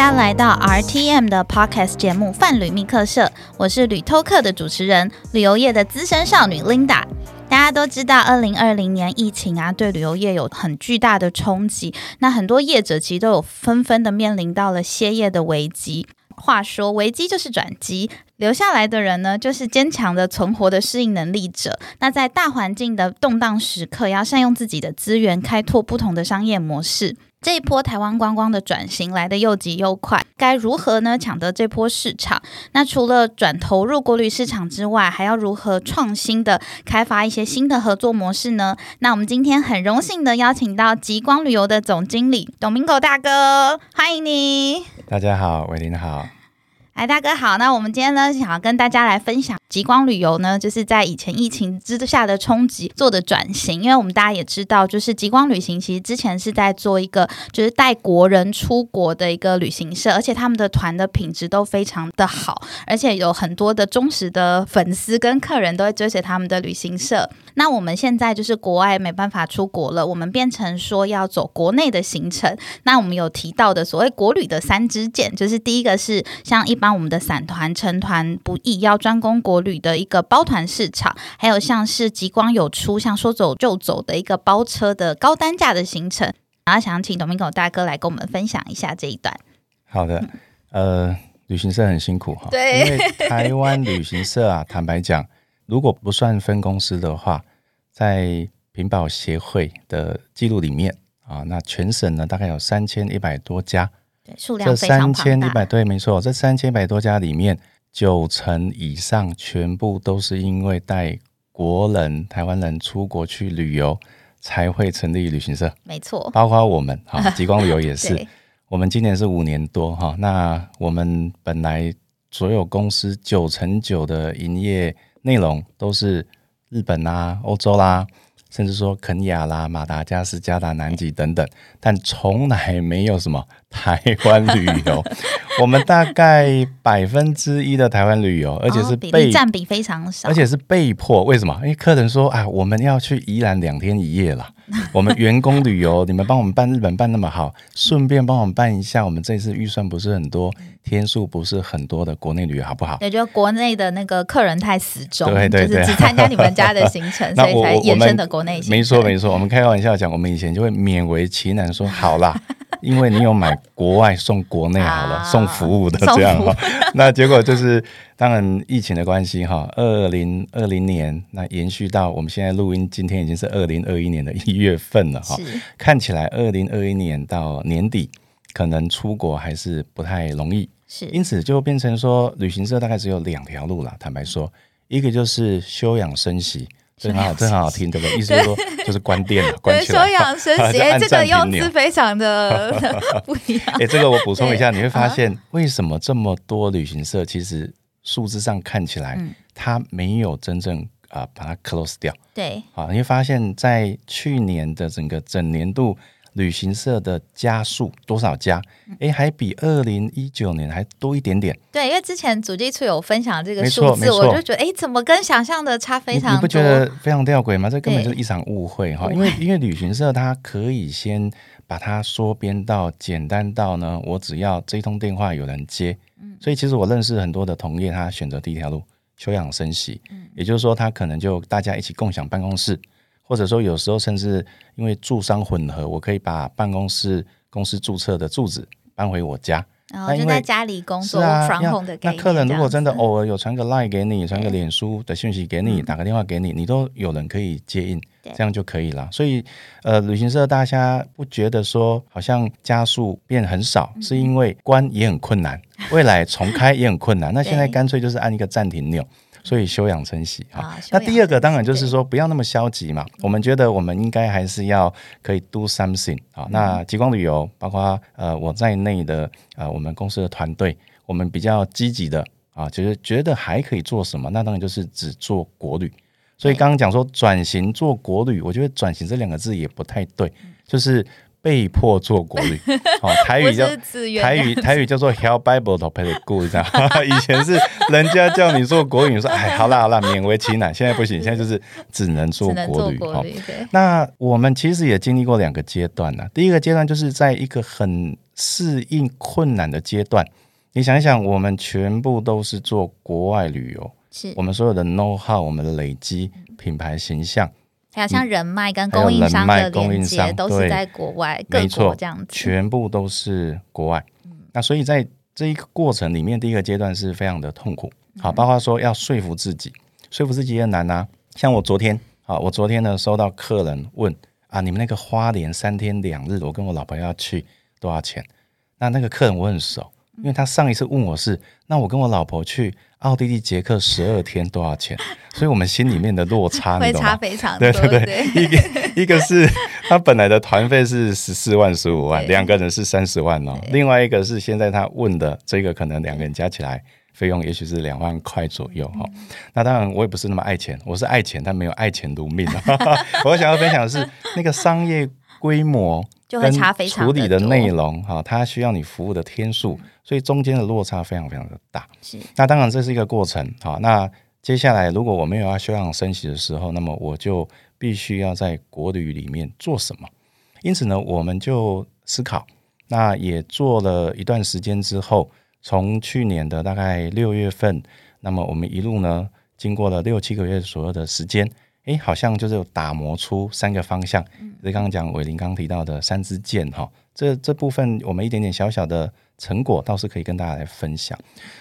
大家来到 RTM 的 Podcast 节目《泛旅密客社》，我是旅偷客的主持人，旅游业的资深少女 Linda。大家都知道，二零二零年疫情啊，对旅游业有很巨大的冲击。那很多业者其实都有纷纷的面临到了歇业的危机。话说，危机就是转机，留下来的人呢，就是坚强的存活的适应能力者。那在大环境的动荡时刻，要善用自己的资源，开拓不同的商业模式。这一波台湾观光的转型来得又急又快，该如何呢抢得这波市场？那除了转投入国旅市场之外，还要如何创新的开发一些新的合作模式呢？那我们今天很荣幸的邀请到极光旅游的总经理董明狗大哥，欢迎你。大家好，伟林好。哎，大哥好，那我们今天呢，想要跟大家来分享极光旅游呢，就是在以前疫情之下的冲击做的转型。因为我们大家也知道，就是极光旅行其实之前是在做一个就是带国人出国的一个旅行社，而且他们的团的品质都非常的好，而且有很多的忠实的粉丝跟客人都会追随他们的旅行社。那我们现在就是国外没办法出国了，我们变成说要走国内的行程。那我们有提到的所谓国旅的三支箭，就是第一个是像一般我们的散团、成团不易，要专攻国旅的一个包团市场，还有像是极光有出像说走就走的一个包车的高单价的行程。然后想请董明狗大哥来跟我们分享一下这一段。好的，呃，旅行社很辛苦哈，对，因为台湾旅行社啊，坦白讲。如果不算分公司的话，在屏保协会的记录里面啊，那全省呢大概有三千一百多家，对，数量非常三千一百对，没错，这三千一百多家里面，九成以上全部都是因为带国人、台湾人出国去旅游才会成立旅行社，没错，包括我们哈，极光旅游也是，我们今年是五年多哈，那我们本来所有公司九成九的营业。内容都是日本啦、欧洲啦，甚至说肯亚啦、马达加斯加、达南极等等，但从来没有什么台湾旅游。我们大概百分之一的台湾旅游，而且是被占比非常少，而且是被迫。为什么？因为客人说啊，我们要去宜兰两天一夜了。我们员工旅游，你们帮我们办日本办那么好，顺便帮我们办一下。我们这次预算不是很多，天数不是很多的国内旅游，好不好？也觉得国内的那个客人太死忠，对对对，只参加你们家的行程，所以才延伸的国内。没错没错，我们开玩笑讲，我们以前就会勉为其难说好啦。因为你有买国外送国内好了，送服务的这样哈，那结果就是当然疫情的关系哈，二零二零年那延续到我们现在录音，今天已经是二零二一年的一月份了哈，看起来二零二一年到年底可能出国还是不太容易，是，因此就变成说旅行社大概只有两条路了，坦白说，一个就是休养生息。真好，真很好听，对不对？意思是说，就是关店了，关起来。休养 生息，这个用词非常的 不一样。哎，这个我补充一下，你会发现为什么这么多旅行社，其实数字上看起来，它没有真正啊把它 close 掉。对，好，你会发现在去年的整个整年度。旅行社的家数多少家？哎，还比二零一九年还多一点点。对，因为之前主机处有分享这个数字，我就觉得，哎，怎么跟想象的差非常？你不觉得非常吊诡吗？这根本就是一场误会哈！因为因为旅行社它可以先把它缩编到简单到呢，我只要这一通电话有人接。嗯，所以其实我认识很多的同业，他选择第一条路休养生息，嗯，也就是说，他可能就大家一起共享办公室。或者说，有时候甚至因为住商混合，我可以把办公室公司注册的住址搬回我家，然后就在家里工作啊。那客人如果真的偶尔有传个 line 给你，传个脸书的讯息给你，打个电话给你，你都有人可以接应，这样就可以了。所以，呃，旅行社大家不觉得说好像加速变很少，是因为关也很困难，未来重开也很困难。那现在干脆就是按一个暂停钮。所以休养生息啊，那第二个当然就是说不要那么消极嘛。我们觉得我们应该还是要可以 do something 啊。那极光旅游，包括呃我在内的呃我们公司的团队，我们比较积极的啊，就是觉得还可以做什么，那当然就是只做国旅。所以刚刚讲说转型做国旅，我觉得转型这两个字也不太对，就是。被迫做国语，哦，台语叫台语台语叫做 Hell Bible to pay good，这样。以前是人家叫你做国语，说哎，好啦好啦，勉为其难。现在不行，现在就是只能做国旅。那我们其实也经历过两个阶段呢。第一个阶段就是在一个很适应困难的阶段。你想一想，我们全部都是做国外旅游，是我们所有的 know how，我们的累积品牌形象，还有像人脉跟供应商的连接，都是在国外各国这样子，全部都是国外。那所以在这一个过程里面，第一个阶段是非常的痛苦。好，包括说要说服自己，说服自己也难呐。像我昨天，啊，我昨天呢收到客人问啊，你们那个花莲三天两日，我跟我老婆要去多少钱？那那个客人我很熟。因为他上一次问我是，那我跟我老婆去奥地利、捷克十二天多少钱？所以我们心里面的落差，会差非常多。对对对，一个一个是他本来的团费是十四万、十五万，两个人是三十万哦。另外一个是现在他问的这个，可能两个人加起来费用也许是两万块左右哈。那当然我也不是那么爱钱，我是爱钱，但没有爱钱如命我想要分享的是那个商业规模。就会差非常处理的内容哈，它需要你服务的天数，所以中间的落差非常非常的大。是，那当然这是一个过程好，那接下来如果我没有要休养生息的时候，那么我就必须要在国旅里面做什么？因此呢，我们就思考，那也做了一段时间之后，从去年的大概六月份，那么我们一路呢，经过了六七个月左右的时间。哎，好像就是有打磨出三个方向。就是刚刚讲伟林刚提到的三支箭哈，这这部分我们一点点小小的成果倒是可以跟大家来分享。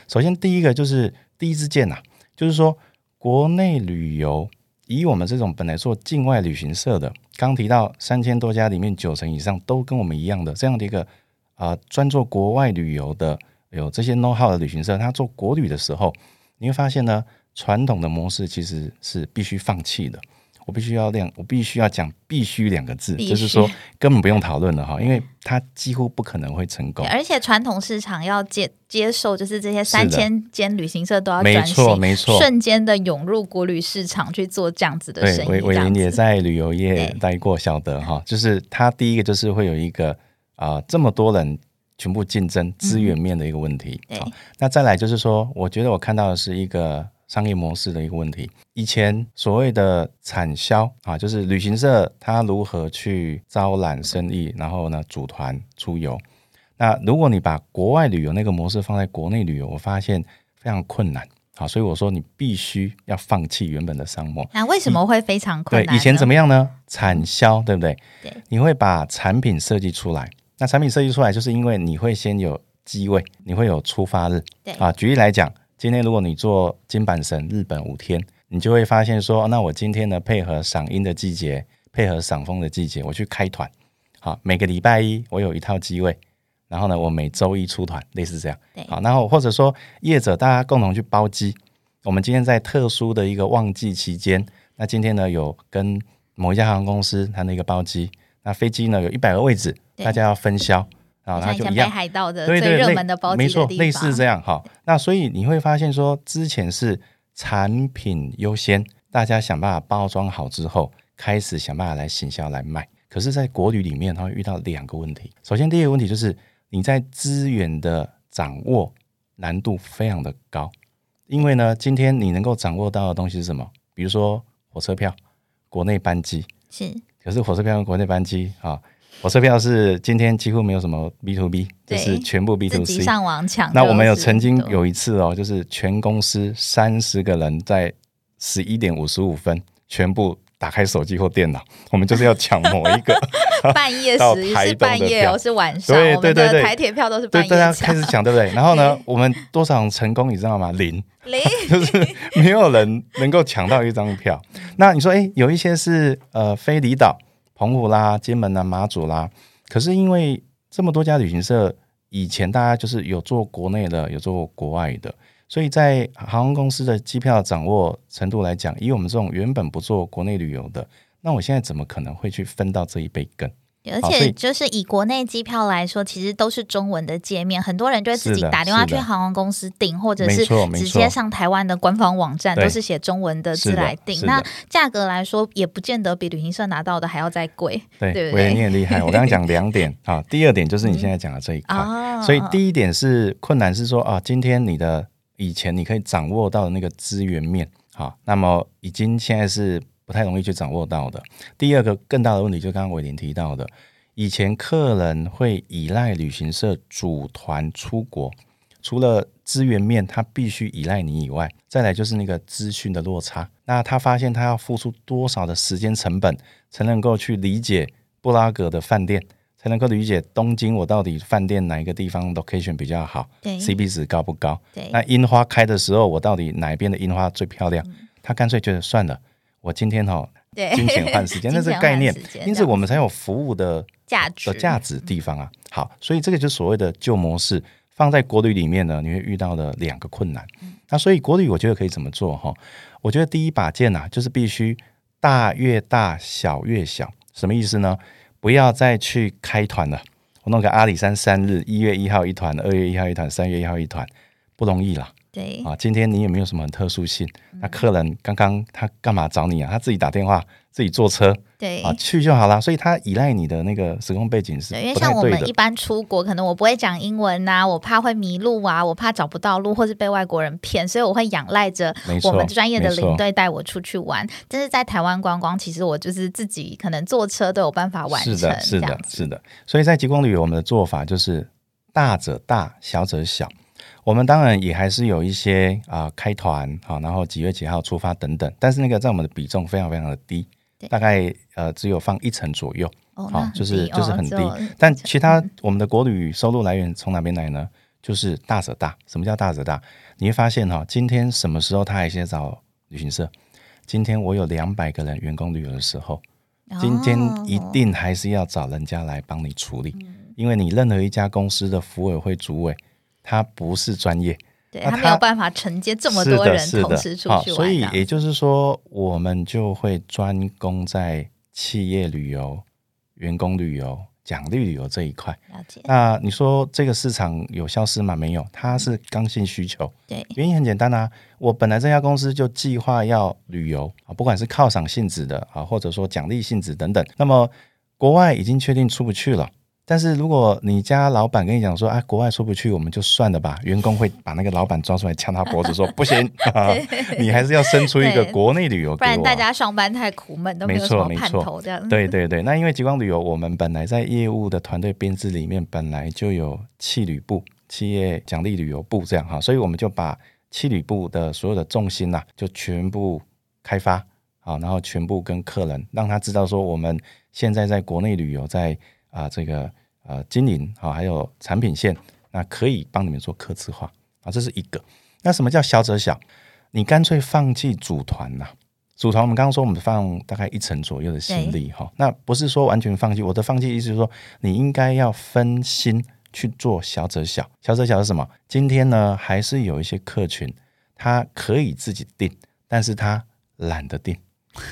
首先第一个就是第一支箭呐，就是说国内旅游，以我们这种本来做境外旅行社的，刚提到三千多家里面九成以上都跟我们一样的这样的一个啊专做国外旅游的有这些 know how 的旅行社，他做国旅的时候，你会发现呢。传统的模式其实是必须放弃的。我必须要亮，我必须要讲“必须”两个字，就是说根本不用讨论了哈，因为它几乎不可能会成功。而且传统市场要接接受，就是这些三千间旅行社都要没错没错，瞬间的涌入国旅市场去做这样子的生意。伟伟林也在旅游业待过，晓得哈，就是他第一个就是会有一个啊这么多人全部竞争资源面的一个问题。好，那再来就是说，我觉得我看到的是一个。商业模式的一个问题，以前所谓的产销啊，就是旅行社它如何去招揽生意，然后呢组团出游。那如果你把国外旅游那个模式放在国内旅游，我发现非常困难啊。所以我说你必须要放弃原本的商模。那为什么会非常困难？对，以前怎么样呢？产销对不对？对，你会把产品设计出来。那产品设计出来，就是因为你会先有机位，你会有出发日。对啊，举例来讲。今天如果你做金板神日本五天，你就会发现说，那我今天呢配合赏樱的季节，配合赏枫的季节，我去开团。好，每个礼拜一我有一套机位，然后呢，我每周一出团，类似这样。好，然后或者说业者大家共同去包机。我们今天在特殊的一个旺季期间，那今天呢有跟某一家航空公司谈的一个包机，那飞机呢有一百个位置，大家要分销。啊，它就一样。海盗的最热门的包没错，类似这样哈。那所以你会发现说，之前是产品优先，大家想办法包装好之后，开始想办法来行销来卖。可是，在国旅里面，它会遇到两个问题。首先，第一个问题就是你在资源的掌握难度非常的高，因为呢，今天你能够掌握到的东西是什么？比如说火车票、国内班机是，可是火车票跟国内班机啊。火车票是今天几乎没有什么 B to B，就是全部 B to C 上网抢。那我们有曾经有一次哦，就是全公司三十个人在十一点五十五分全部打开手机或电脑，我们就是要抢某一个 半夜 时是半夜哦，是晚上。对对对对，台铁票都是半夜抢，开始抢，对不对？然后呢，我们多少成功你知道吗？零零，就是没有人能够抢到一张票。那你说，哎，有一些是呃非离岛。澎湖啦、金门啦、马祖啦，可是因为这么多家旅行社，以前大家就是有做国内的，有做国外的，所以在航空公司的机票掌握程度来讲，以我们这种原本不做国内旅游的，那我现在怎么可能会去分到这一杯羹？而且就是以国内机票来说，其实都是中文的界面，很多人就会自己打电话去航空公司订，或者是直接上台湾的官方网站，都是写中文的字来订。那价格来说，也不见得比旅行社拿到的还要再贵。对，对不对？你很厉害。我刚刚讲两点 啊，第二点就是你现在讲的这一块。所以第一点是困难是说啊，今天你的以前你可以掌握到的那个资源面，好，那么已经现在是。不太容易去掌握到的。第二个更大的问题，就刚刚伟林提到的，以前客人会依赖旅行社组团出国，除了资源面他必须依赖你以外，再来就是那个资讯的落差。那他发现他要付出多少的时间成本，才能够去理解布拉格的饭店，才能够理解东京我到底饭店哪一个地方 location 比较好，对，CP 值高不高？对，那樱花开的时候，我到底哪一边的樱花最漂亮？他干脆觉得算了，我今天哈，对，金钱换时间，那是概念，因此我们才有服务的价值的价值地方啊。好，所以这个就是所谓的旧模式。放在国旅里面呢，你会遇到的两个困难。那所以国旅我觉得可以怎么做哈？我觉得第一把剑呐，就是必须大越大，小越小。什么意思呢？不要再去开团了。我弄个阿里山三日，一月一号一团，二月一号一团，三月一号一团，不容易啦。对啊，今天你也没有什么很特殊性。那客人刚刚他干嘛找你啊？他自己打电话。自己坐车，对啊，去就好了。所以他依赖你的那个时空背景是，因为像我们一般出国，可能我不会讲英文呐，我怕会迷路啊，我怕找不到路，或是被外国人骗，所以我会仰赖着我们专业的领队带我出去玩。但是在台湾观光，其实我就是自己可能坐车都有办法完成。是的，是的，是的。所以在极光旅游，我们的做法就是大者大，小者小。我们当然也还是有一些啊开团啊，然后几月几号出发等等，但是那个在我们的比重非常非常的低。大概呃只有放一成左右，哦，就是就是很低。但其他我们的国旅收入来源从哪边来呢？就是大者大。什么叫大者大？你会发现哈，今天什么时候他还先找旅行社？今天我有两百个人员工旅游的时候，今天一定还是要找人家来帮你处理，因为你任何一家公司的服委会主委，他不是专业。对他没有办法承接这么多人同时出去玩，所以也就是说，我们就会专攻在企业旅游、员工旅游、奖励旅游这一块。了解。那你说这个市场有消失吗？没有，它是刚性需求。对，原因很简单啊，我本来这家公司就计划要旅游啊，不管是犒赏性质的啊，或者说奖励性质等等。那么国外已经确定出不去了。但是如果你家老板跟你讲说，啊，国外出不去，我们就算了吧。员工会把那个老板抓出来掐他脖子，说不行，你还是要生出一个国内旅游，不然大家上班太苦闷，都没有什么盼头这样。对对对，那因为极光旅游，我们本来在业务的团队编制里面本来就有企旅部、企业奖励旅游部这样哈，所以我们就把企旅部的所有的重心呐，就全部开发好，然后全部跟客人让他知道说，我们现在在国内旅游在啊这个。呃，经营好，还有产品线，那可以帮你们做客制化啊，这是一个。那什么叫小者小？你干脆放弃组团呐。组团，我们刚刚说我们放大概一成左右的心力哈，那不是说完全放弃。我的放弃意思是说，你应该要分心去做小者小。小者小是什么？今天呢，还是有一些客群，他可以自己定，但是他懒得定。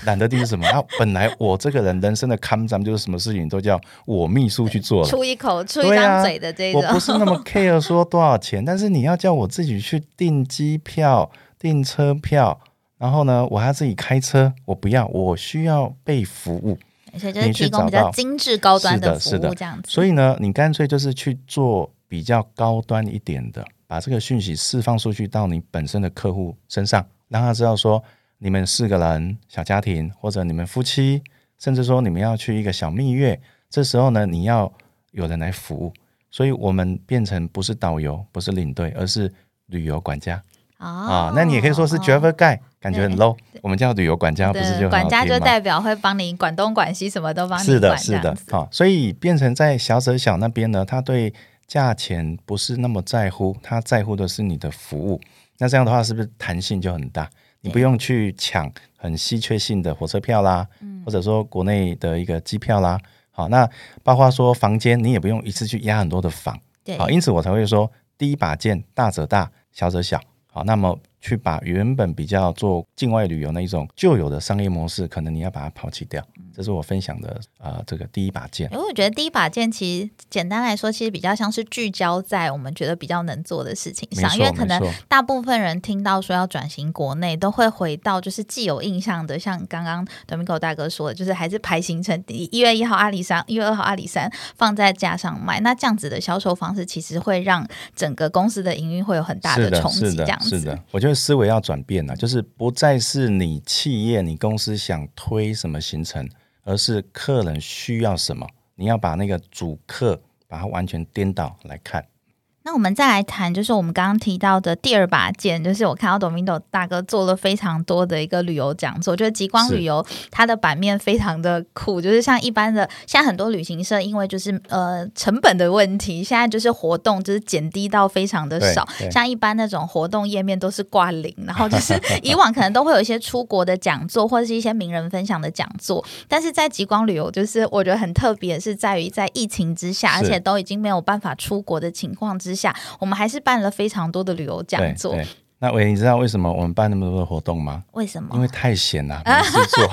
懒得定是什么？啊，本来我这个人人生的看咱就是什么事情都叫我秘书去做，出一口出一张嘴的这种。我不是那么 care 说多少钱，但是你要叫我自己去订机票、订车票，然后呢，我还要自己开车，我不要，我需要被服务。所以就是提供比较精致高端的服务这样子。所以呢，你干脆就是去做比较高端一点的，把这个讯息释放出去到你本身的客户身上，让他知道说。你们四个人小家庭，或者你们夫妻，甚至说你们要去一个小蜜月，这时候呢，你要有人来服务，所以我们变成不是导游，不是领队，而是旅游管家啊。那你也可以说是 driver guy，感觉很 low。我们叫旅游管家，不是就管家就代表会帮你管东管西，什么都帮你管。是的，是的，好，所以变成在小者小那边呢，他对价钱不是那么在乎，他在乎的是你的服务。那这样的话，是不是弹性就很大？你不用去抢很稀缺性的火车票啦，或者说国内的一个机票啦。好，那包括说房间，你也不用一次去压很多的房。好，因此我才会说，第一把剑，大者大，小者小。好，那么。去把原本比较做境外旅游那一种旧有的商业模式，可能你要把它抛弃掉。这是我分享的啊，这个第一把剑。因为我觉得第一把剑其实简单来说，其实比较像是聚焦在我们觉得比较能做的事情上。因为可能大部分人听到说要转型国内，都会回到就是既有印象的，像刚刚 Domingo 大哥说的，就是还是排行程，一月一号阿里山，一月二号阿里山 放在架上卖。那这样子的销售方式，其实会让整个公司的营运会有很大的冲击。这样子，是的，我觉得。思维要转变了，就是不再是你企业、你公司想推什么行程，而是客人需要什么，你要把那个主客把它完全颠倒来看。那我们再来谈，就是我们刚刚提到的第二把剑，就是我看到 Domingo 大哥做了非常多的一个旅游讲座，就是极光旅游，它的版面非常的酷，就是像一般的，现在很多旅行社因为就是呃成本的问题，现在就是活动就是减低到非常的少，像一般那种活动页面都是挂零，然后就是 以往可能都会有一些出国的讲座或者是一些名人分享的讲座，但是在极光旅游，就是我觉得很特别，是在于在疫情之下，而且都已经没有办法出国的情况之下，我们还是办了非常多的旅游讲座。那伟，你知道为什么我们办那么多的活动吗？为什么？因为太闲了，没事做。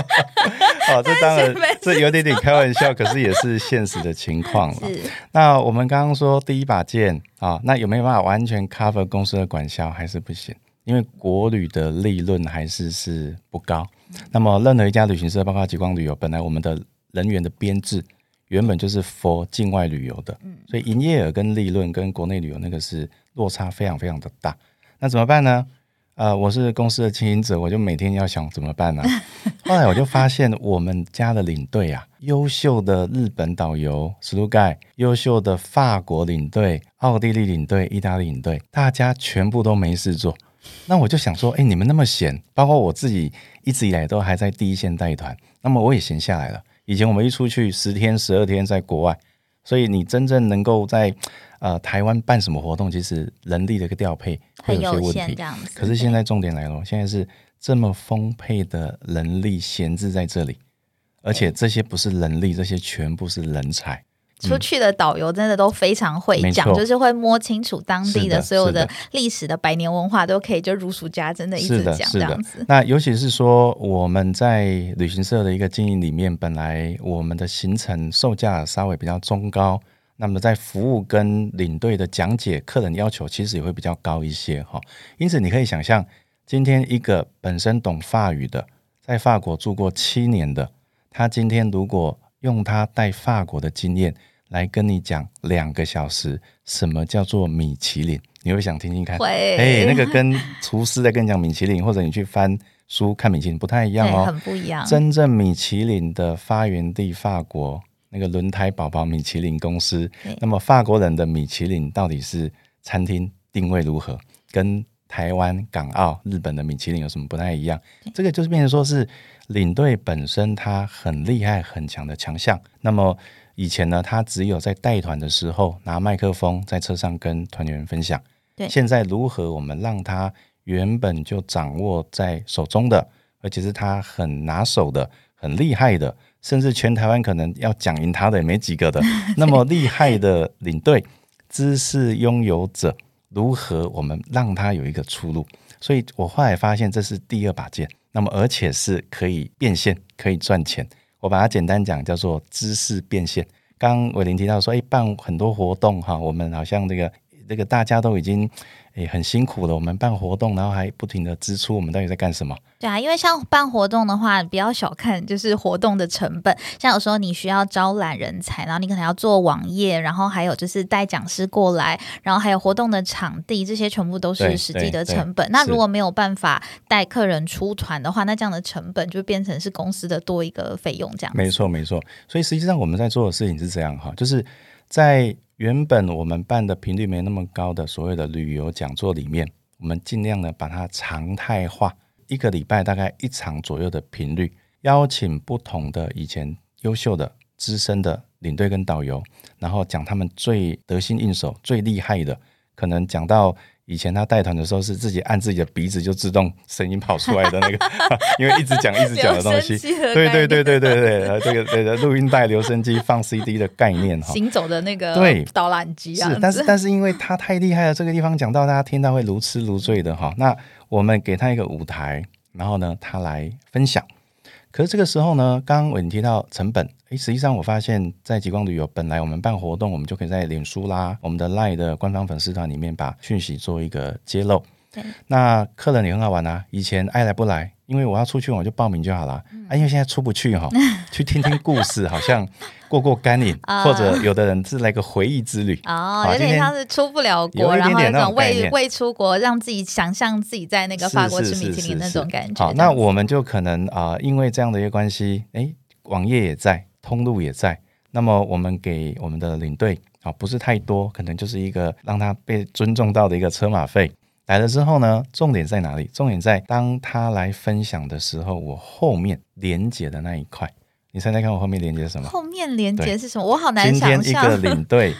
哦，这当然这有点点开玩笑，可是也是现实的情况了。那我们刚刚说第一把剑啊，那有没有办法完全 cover 公司的管销？还是不行？因为国旅的利润还是是不高。那么任何一家旅行社，包括极光旅游，本来我们的人员的编制。原本就是 for 境外旅游的，所以营业额跟利润跟国内旅游那个是落差非常非常的大。那怎么办呢？呃，我是公司的经营者，我就每天要想怎么办呢？后来我就发现我们家的领队啊，优秀的日本导游史路盖，优秀的法国领队、奥地利领队、意大利领队，大家全部都没事做。那我就想说，哎，你们那么闲，包括我自己一直以来都还在第一线带团，那么我也闲下来了。以前我们一出去十天十二天在国外，所以你真正能够在呃台湾办什么活动，其实人力的一个调配会有些问题。可是现在重点来了，现在是这么丰沛的人力闲置在这里，而且这些不是人力，这些全部是人才。出去的导游真的都非常会讲，就是会摸清楚当地的所有的历史的百年文化，都可以就如数家珍的一直讲这样子。那尤其是说我们在旅行社的一个经营里面，本来我们的行程售价稍微比较中高，那么在服务跟领队的讲解，客人要求其实也会比较高一些哈。因此你可以想象，今天一个本身懂法语的，在法国住过七年的，他今天如果用他带法国的经验。来跟你讲两个小时，什么叫做米其林？你会想听听看？会，哎，那个跟厨师在跟你讲米其林，或者你去翻书看米其林不太一样哦，很不一样。真正米其林的发源地法国，那个轮胎宝宝米其林公司，那么法国人的米其林到底是餐厅定位如何？跟台湾、港澳、日本的米其林有什么不太一样？这个就是变成说是领队本身他很厉害、很强的强项。那么以前呢，他只有在带团的时候拿麦克风在车上跟团员分享。对，现在如何我们让他原本就掌握在手中的，而且是他很拿手的、很厉害的，甚至全台湾可能要讲赢他的也没几个的 那么厉害的领队、知识拥有者，如何我们让他有一个出路？所以我后来发现这是第二把剑，那么而且是可以变现、可以赚钱。我把它简单讲，叫做知识变现。刚伟林提到说，哎，办很多活动哈，我们好像这个这个大家都已经。也很辛苦的，我们办活动，然后还不停的支出，我们到底在干什么？对啊，因为像办活动的话，不要小看就是活动的成本。像有时候你需要招揽人才，然后你可能要做网页，然后还有就是带讲师过来，然后还有活动的场地，这些全部都是实际的成本。那如果没有办法带客人出团的话，那这样的成本就变成是公司的多一个费用，这样。没错，没错。所以实际上我们在做的事情是这样哈，就是在。原本我们办的频率没那么高的所谓的旅游讲座里面，我们尽量呢把它常态化，一个礼拜大概一场左右的频率，邀请不同的以前优秀的资深的领队跟导游，然后讲他们最得心应手、最厉害的，可能讲到。以前他带团的时候是自己按自己的鼻子就自动声音跑出来的那个，因为一直讲一直讲的东西，对对对对对对，这个这个录音带、留声机、放 CD 的概念哈，行走的那个对导览机啊，是，但是但是因为他太厉害了，这个地方讲到大家听到会如痴如醉的哈，那我们给他一个舞台，然后呢他来分享。可是这个时候呢，刚刚我提到成本，诶，实际上我发现，在极光旅游本来我们办活动，我们就可以在脸书啦、我们的 Line 的官方粉丝团里面把讯息做一个揭露。对，那客人也很好玩啊，以前爱来不来。因为我要出去，我就报名就好了。啊，因为现在出不去哈，去听听故事，好像过过干瘾，或者有的人是来个回忆之旅。哦，有点像是出不了国，然后那种未未出国，让自己想象自己在那个法国吃米其林那种感觉。好，那我们就可能啊，因为这样的一个关系，哎，网页也在，通路也在。那么我们给我们的领队啊，不是太多，可能就是一个让他被尊重到的一个车马费。来了之后呢，重点在哪里？重点在当他来分享的时候，我后面连接的那一块，你猜猜看，我后面连接什么？后面连接是什么？我好难想象。今天一个领队。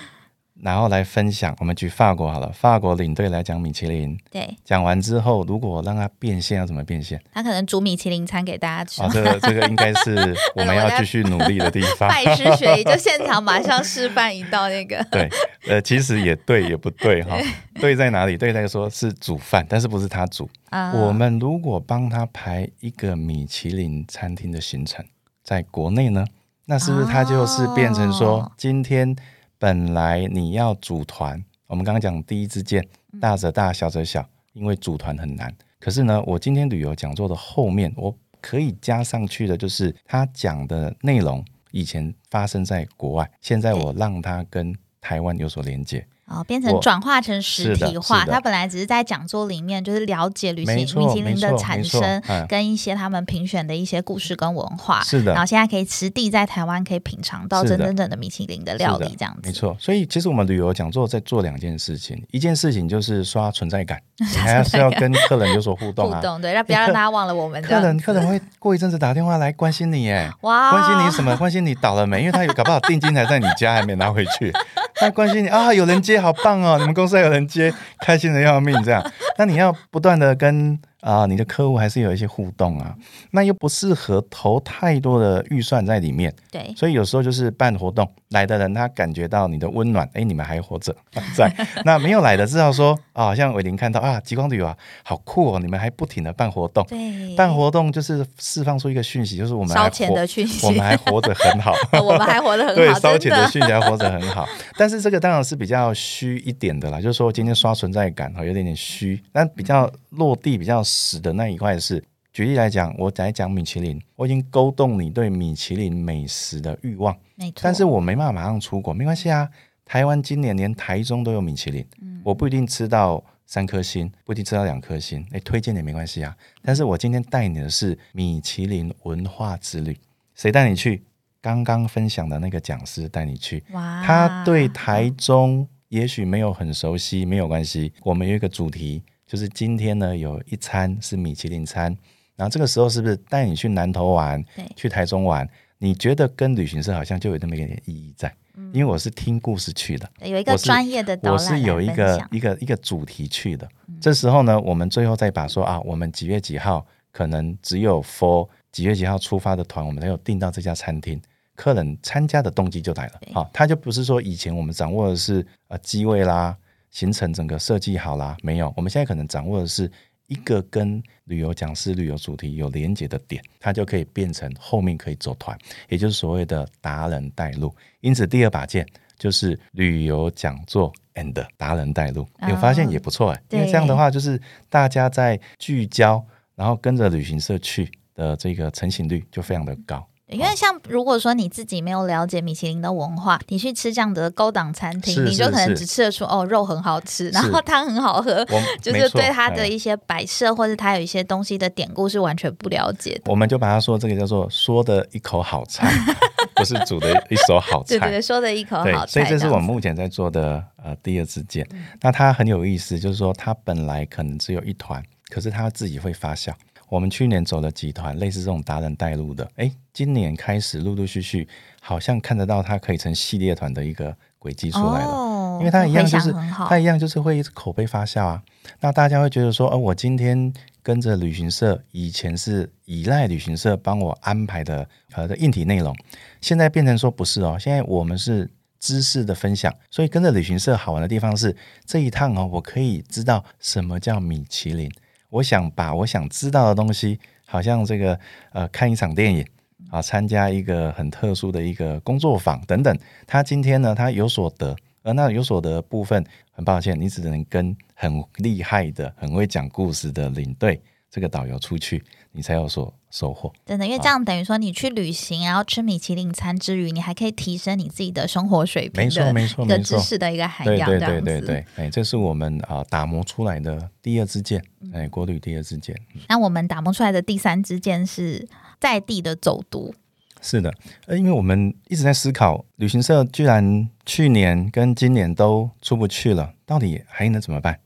然后来分享，我们举法国好了，法国领队来讲米其林。对，讲完之后，如果让他变现，要怎么变现？他可能煮米其林餐给大家吃。哦，这个这个应该是我们要继续努力的地方。拜师学艺，就现场马上示范一道那个。对，呃，其实也对也不对哈。对在哪里？对在说是煮饭，但是不是他煮。啊。我们如果帮他排一个米其林餐厅的行程，在国内呢，那是不是它就是变成说今天？本来你要组团，我们刚刚讲第一支箭，大则大，小则小，因为组团很难。可是呢，我今天旅游讲座的后面，我可以加上去的，就是他讲的内容，以前发生在国外，现在我让他跟台湾有所连接。哦，变成转化成实体化。他本来只是在讲座里面，就是了解旅行米其林的产生，跟一些他们评选的一些故事跟文化。是的。然后现在可以实地在台湾可以品尝到真真正的米其林的料理，这样子。没错。所以其实我们旅游讲座在做两件事情，一件事情就是刷存在感，还是要跟客人有所互动啊。互动对，让不要让大家忘了我们。客人客人会过一阵子打电话来关心你，耶，哇，关心你什么？关心你倒了没？因为他有搞不好定金还在你家，还没拿回去。他关心你啊，有人接，好棒哦！你们公司还有人接，开心的要命，这样。那你要不断的跟。啊，你的客户还是有一些互动啊，那又不适合投太多的预算在里面，对，所以有时候就是办活动来的人，他感觉到你的温暖，哎，你们还活着 在。那没有来的，至少说啊，像伟林看到啊，极光旅游啊，好酷哦，你们还不停的办活动，对，办活动就是释放出一个讯息，就是我们烧钱的讯息，我们还活着很好，我们还活得很好，对，烧钱的讯息还活着很好。但是这个当然是比较虚一点的啦，就是说今天刷存在感哈，有点点虚，但比较落地、比较实的那一块。是，举例来讲，我在讲米其林，我已经勾动你对米其林美食的欲望，没错。但是我没办法马上出国，没关系啊。台湾今年连台中都有米其林，我不一定吃到三颗星，不一定吃到两颗星，哎，推荐也没关系啊。但是我今天带你的是米其林文化之旅，谁带你去？刚刚分享的那个讲师带你去，哇，他对台中也许没有很熟悉，没有关系，我们有一个主题。就是今天呢，有一餐是米其林餐，然后这个时候是不是带你去南投玩，去台中玩？你觉得跟旅行社好像就有那么一点意义在？因为我是听故事去的，有一个专业的，我是有一个一个一个主题去的。这时候呢，我们最后再把说啊，我们几月几号可能只有 for 几月几号出发的团，我们才有订到这家餐厅，客人参加的动机就来了。好，他就不是说以前我们掌握的是呃机位啦。行程整个设计好啦，没有？我们现在可能掌握的是一个跟旅游讲师、旅游主题有连接的点，它就可以变成后面可以走团，也就是所谓的达人带路。因此，第二把剑就是旅游讲座 and 达人带路，有发现也不错哎。因为这样的话，就是大家在聚焦，然后跟着旅行社去的这个成型率就非常的高。因为像如果说你自己没有了解米其林的文化，你去吃这样的高档餐厅，你就可能只吃得出哦肉很好吃，然后汤很好喝，就是对它的一些摆设或者它有一些东西的典故是完全不了解的。我们就把它说这个叫做说的一口好菜，不是煮的一手好菜。对对，说的一口好菜。所以这是我们目前在做的呃第二支箭。那它很有意思，就是说它本来可能只有一团，可是它自己会发酵。我们去年走了几团类似这种达人带路的，哎，今年开始陆陆续续，好像看得到它可以成系列团的一个轨迹出来了，因为它一样就是它一样就是会口碑发酵啊。那大家会觉得说，呃，我今天跟着旅行社，以前是依赖旅行社帮我安排的呃的硬体内容，现在变成说不是哦，现在我们是知识的分享，所以跟着旅行社好玩的地方是这一趟哦，我可以知道什么叫米其林。我想把我想知道的东西，好像这个呃，看一场电影啊，参加一个很特殊的一个工作坊等等。他今天呢，他有所得，而那有所得部分，很抱歉，你只能跟很厉害的、很会讲故事的领队这个导游出去，你才有所。收获真的，因为这样等于说你去旅行，然后吃米其林餐之余，你还可以提升你自己的生活水平，没错没错，一个知识的一个涵养，对对对对，哎，这是我们啊打磨出来的第二支箭，哎，国旅第二支箭。那我们打磨出来的第三支箭是在地的走读。是的，呃，因为我们一直在思考，旅行社居然去年跟今年都出不去了，到底还能怎么办？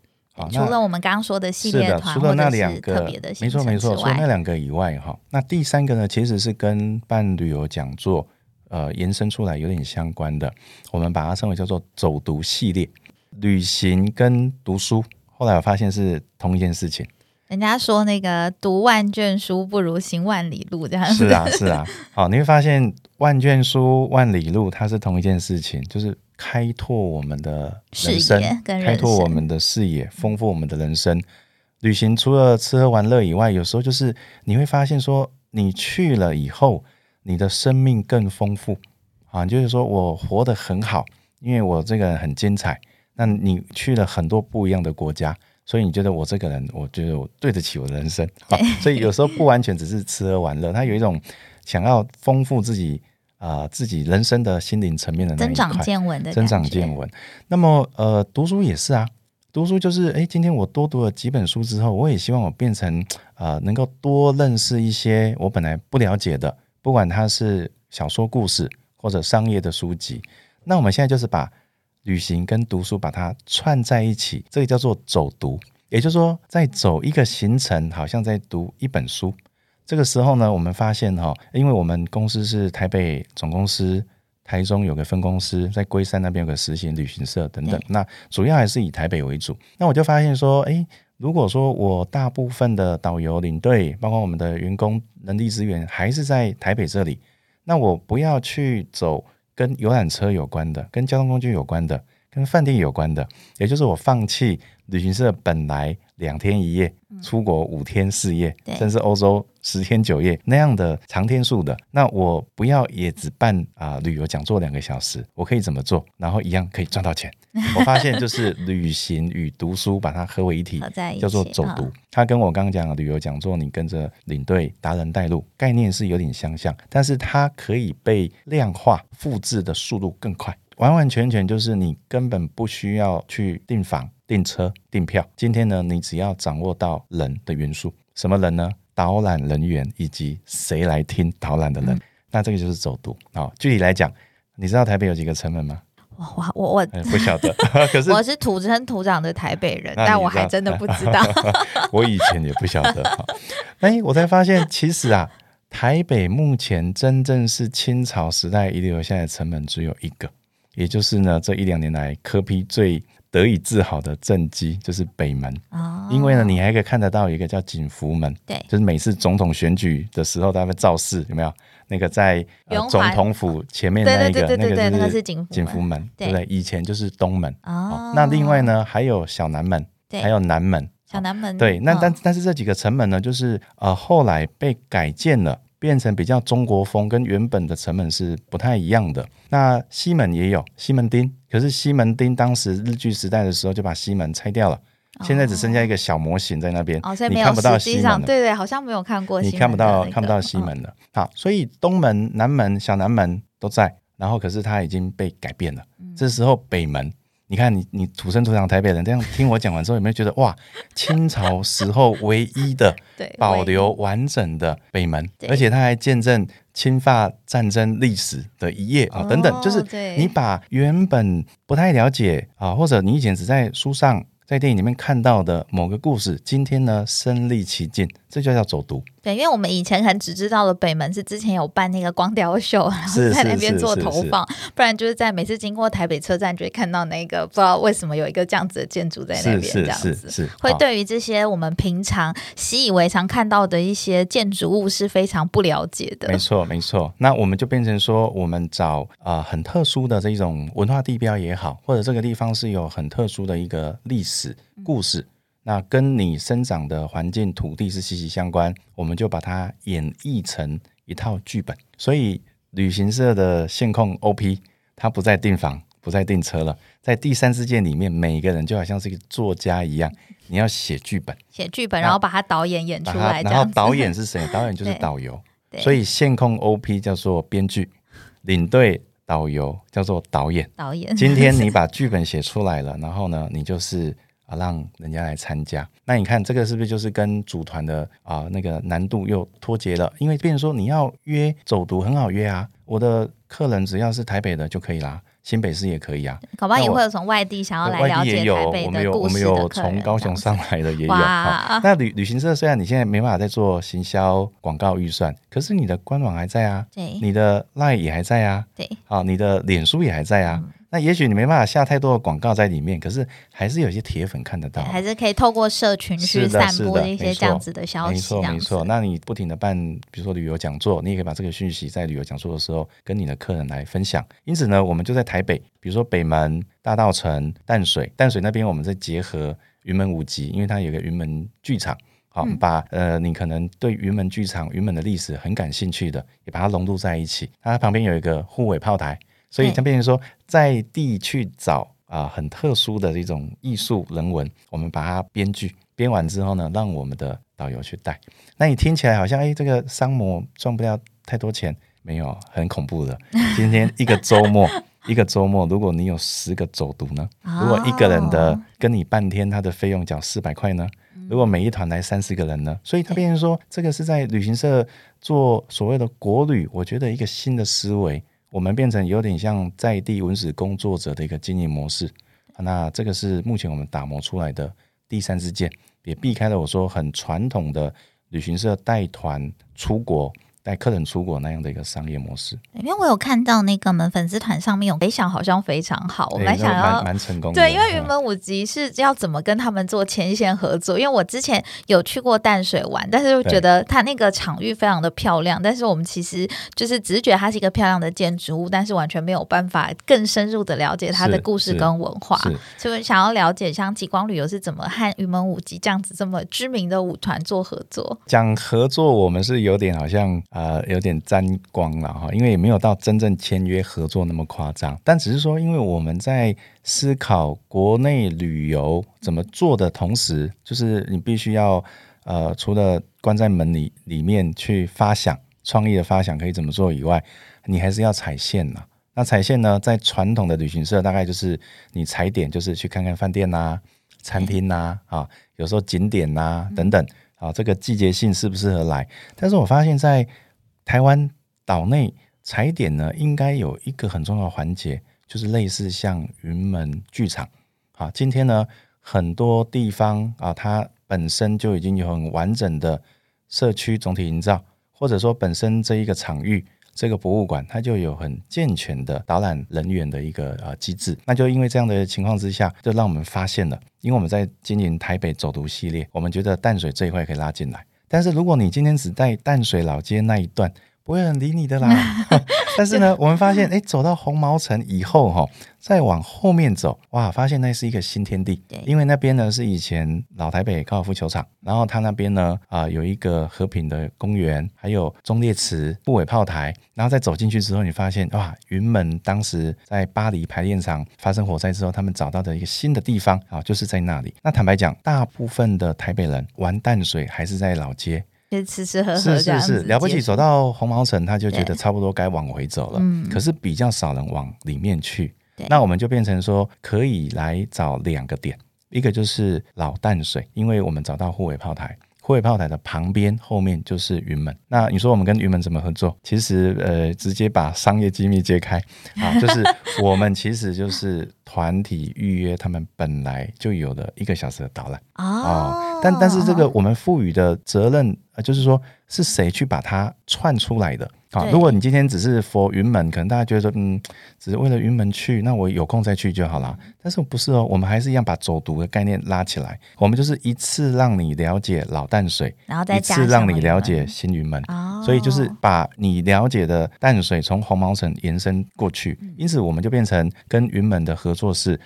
除了我们刚刚说的系列团，除了那两个，没错没错，除了那两个以外，哈，那第三个呢，其实是跟办旅游讲座，呃，延伸出来有点相关的，我们把它称为叫做走读系列，旅行跟读书，后来我发现是同一件事情。人家说那个读万卷书不如行万里路，这样是啊是啊。好，你会发现万卷书万里路，它是同一件事情，就是开拓我们的人生，开拓我们的视野，丰富我们的人生。旅行除了吃喝玩乐以外，有时候就是你会发现说，你去了以后，你的生命更丰富啊，就是说我活得很好，因为我这个人很精彩。那你去了很多不一样的国家。所以你觉得我这个人，我觉得我对得起我的人生啊。所以有时候不完全只是吃喝玩乐，他有一种想要丰富自己啊自己人生的心灵层面的增长见闻的增长见闻。那么呃，读书也是啊，读书就是哎，今天我多读了几本书之后，我也希望我变成啊，能够多认识一些我本来不了解的，不管它是小说故事或者商业的书籍。那我们现在就是把。旅行跟读书把它串在一起，这个叫做走读。也就是说，在走一个行程，好像在读一本书。这个时候呢，我们发现哈，因为我们公司是台北总公司，台中有个分公司，在龟山那边有个实行旅行社等等。那主要还是以台北为主。那我就发现说，诶，如果说我大部分的导游领队，包括我们的员工人力资源，还是在台北这里，那我不要去走。跟游览车有关的，跟交通工具有关的，跟饭店有关的，也就是我放弃旅行社本来两天一夜出国五天四夜，甚至欧洲十天九夜那样的长天数的，那我不要也只办啊旅游讲座两个小时，我可以怎么做？然后一样可以赚到钱。我发现就是旅行与读书把它合为一体，叫做走读。它跟我刚刚讲的旅游讲座，你跟着领队达人带路，概念是有点相像，但是它可以被量化复制的速度更快，完完全全就是你根本不需要去订房、订车、订票。今天呢，你只要掌握到人的元素，什么人呢？导览人员以及谁来听导览的人，那这个就是走读。好，具体来讲，你知道台北有几个城门吗？我我我不晓得，可是我是土生土长的台北人，但我还真的 不知道。我以前也不晓得。哎，我才发现，其实啊，台北目前真正是清朝时代遗留下来的城门只有一个，也就是呢，这一两年来科批最得以治好的政绩，就是北门。哦，因为呢，你还可以看得到一个叫景福门，对，就是每次总统选举的时候，他们造势有没有？那个在总统府前面那个，那个是景景福门，对不对？以前就是东门哦。那另外呢，还有小南门，还有南门。小南门对，那但但是这几个城门呢，就是呃后来被改建了，变成比较中国风，跟原本的成本是不太一样的。那西门也有西门町，可是西门町当时日据时代的时候就把西门拆掉了。现在只剩下一个小模型在那边，你看不到西门。对对，好像没有看过。你看不到看不到西门了。好，所以东门、南门、小南门都在，然后可是它已经被改变了。这时候北门，你看你你土生土长台北人，这样听我讲完之后，有没有觉得哇，清朝时候唯一的 保留完整的北门，而且它还见证侵法战争历史的一页啊，等等，就是你把原本不太了解啊，或者你以前只在书上。在电影里面看到的某个故事，今天呢身历其境，这就叫走读。对，因为我们以前可能只知道了北门是之前有办那个光雕秀，然后 在那边做投放，不然就是在每次经过台北车站就会看到那个不知道为什么有一个这样子的建筑在那边，这样子会对于这些我们平常习以为常看到的一些建筑物是非常不了解的。没错，没错。那我们就变成说，我们找啊很特殊的这种文化地标也好，或者这个地方是有很特殊的一个历史故事。那跟你生长的环境、土地是息息相关，我们就把它演绎成一套剧本。所以旅行社的线控 OP，它不再订房，不再订车了，在第三世界里面，每一个人就好像是一个作家一样，你要写剧本，写剧本，然后把它导演演出来。然后导演是谁？导演就是 导游。所以线控 OP 叫做编剧，领队导游叫做导演。导演。今天你 把剧本写出来了，然后呢，你就是。啊，让人家来参加。那你看这个是不是就是跟组团的啊那个难度又脱节了？因为变成说你要约走读很好约啊，我的客人只要是台北的就可以啦。新北市也可以啊，搞不好也会有从外地想要来了解台北的故事有从高雄上来的也有。那旅旅行社虽然你现在没办法再做行销广告预算，可是你的官网还在啊，对，你的 Line 也还在啊，对，好，你的脸书也还在啊。那也许你没办法下太多的广告在里面，可是还是有些铁粉看得到，还是可以透过社群去散播一些这样子的消息。没错，没错。那你不停的办，比如说旅游讲座，你也可以把这个讯息在旅游讲座的时候跟你的客人来分享。因此呢，我们就在台北，比如说北门、大道城、淡水，淡水那边我们在结合云门舞集，因为它有个云门剧场，好，把呃你可能对云门剧场、云门的历史很感兴趣的，也把它融入在一起。它旁边有一个护尾炮台。所以，它变成说，在地去找啊，很特殊的这种艺术人文，我们把它编剧编完之后呢，让我们的导游去带。那你听起来好像，哎，这个商模赚不了太多钱，没有，很恐怖的。今天一个周末，一个周末，如果你有十个走读呢，如果一个人的跟你半天，他的费用缴四百块呢？如果每一团来三四个人呢？所以，他变成说，这个是在旅行社做所谓的国旅，我觉得一个新的思维。我们变成有点像在地文史工作者的一个经营模式，那这个是目前我们打磨出来的第三支箭，也避开了我说很传统的旅行社带团出国。带客人出国那样的一个商业模式，因为我有看到那个我们粉丝团上面有回想，好像非常好。我们想要蛮成功，对，因为云门舞集是要怎么跟他们做牵线合作？因为我之前有去过淡水玩，但是又觉得它那个场域非常的漂亮，但是我们其实就是只是觉得它是一个漂亮的建筑物，但是完全没有办法更深入的了解它的故事跟文化。所以想要了解像极光旅游是怎么和云门舞集这样子这么知名的舞团做合作？讲合作，我们是有点好像。呃，有点沾光了哈，因为也没有到真正签约合作那么夸张，但只是说，因为我们在思考国内旅游怎么做的同时，就是你必须要呃，除了关在门里里面去发想创意的发想可以怎么做以外，你还是要踩线呐。那踩线呢，在传统的旅行社大概就是你踩点，就是去看看饭店呐、餐厅呐啊，有时候景点呐等等啊，这个季节性适不适合来？但是我发现，在台湾岛内踩点呢，应该有一个很重要的环节，就是类似像云门剧场。啊，今天呢，很多地方啊，它本身就已经有很完整的社区总体营造，或者说本身这一个场域、这个博物馆，它就有很健全的导览人员的一个呃机制。那就因为这样的情况之下，就让我们发现了，因为我们在经营台北走读系列，我们觉得淡水这一块可以拉进来。但是如果你今天只在淡水老街那一段，不会很理你的啦。但是呢，我们发现，哎，走到红毛城以后，哈，再往后面走，哇，发现那是一个新天地。对，因为那边呢是以前老台北高尔夫球场，然后它那边呢啊有一个和平的公园，还有忠烈祠、布尾炮台。然后再走进去之后，你发现哇，云门当时在巴黎排练场发生火灾之后，他们找到的一个新的地方啊，就是在那里。那坦白讲，大部分的台北人玩淡水还是在老街。就吃吃喝喝是是是了不起，走到红毛城，他就觉得差不多该往回走了。嗯，可是比较少人往里面去。那我们就变成说，可以来找两个点，一个就是老淡水，因为我们找到护尾炮台。护卫炮台的旁边后面就是云门。那你说我们跟云门怎么合作？其实呃，直接把商业机密揭开啊，就是我们其实就是团体预约，他们本来就有的一个小时的导览哦。但但是这个我们赋予的责任，呃，就是说是谁去把它串出来的？好，如果你今天只是 for 云门，可能大家觉得说，嗯，只是为了云门去，那我有空再去就好了。但是不是哦，我们还是一样把走读的概念拉起来。我们就是一次让你了解老淡水，然后再一次让你了解新云门。哦，所以就是把你了解的淡水从红毛城延伸过去。因此，我们就变成跟云门的合作是。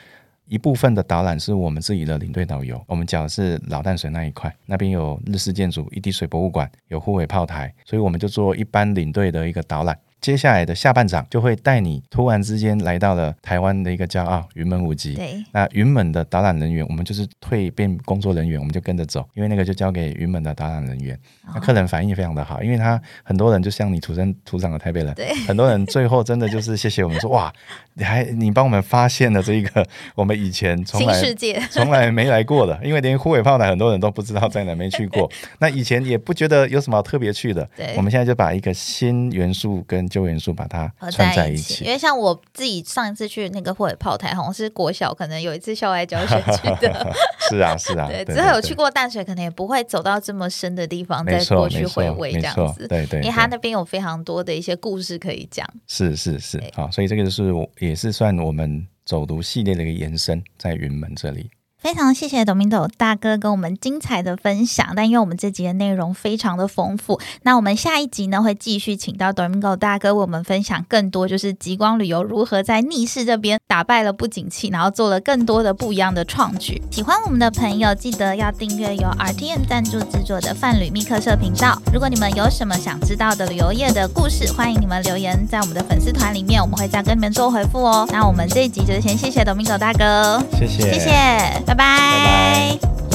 一部分的导览是我们自己的领队导游，我们讲的是老淡水那一块，那边有日式建筑、一滴水博物馆，有护卫炮台，所以我们就做一般领队的一个导览。接下来的下半场就会带你突然之间来到了台湾的一个骄傲云门舞集。对，那云门的导览人员，我们就是蜕变工作人员，我们就跟着走，因为那个就交给云门的导览人员。那客人反应非常的好，因为他很多人就像你土生土长的台北人，对，很多人最后真的就是谢谢我们说 哇，你还你帮我们发现了这一个我们以前从来从来没来过的，因为连虎尾炮台很多人都不知道在哪，没去过。那以前也不觉得有什么特别去的，对，我们现在就把一个新元素跟旧元素把它串在一起。因为像我自己上一次去那个虎尾炮台，好像是国小，可能有一次校外教学去的。是啊，是啊，对，之后有去过淡水，可能也不会走到这么深的地方，再过去回味这样子。对对，因为他那边有非常多的一些故事可以讲。是是是，好，所以这个就是我也是算我们走读系列的一个延伸，在云门这里。非常谢谢 Domingo 大哥跟我们精彩的分享，但因为我们这集的内容非常的丰富，那我们下一集呢会继续请到 Domingo 大哥为我们分享更多，就是极光旅游如何在逆势这边打败了不景气，然后做了更多的不一样的创举。喜欢我们的朋友记得要订阅由 RTM 赞助制作的泛旅密客社频道。如果你们有什么想知道的旅游业的故事，欢迎你们留言在我们的粉丝团里面，我们会再跟你们做回复哦。那我们这一集就先谢谢 Domingo 大哥，谢谢，谢谢。拜拜。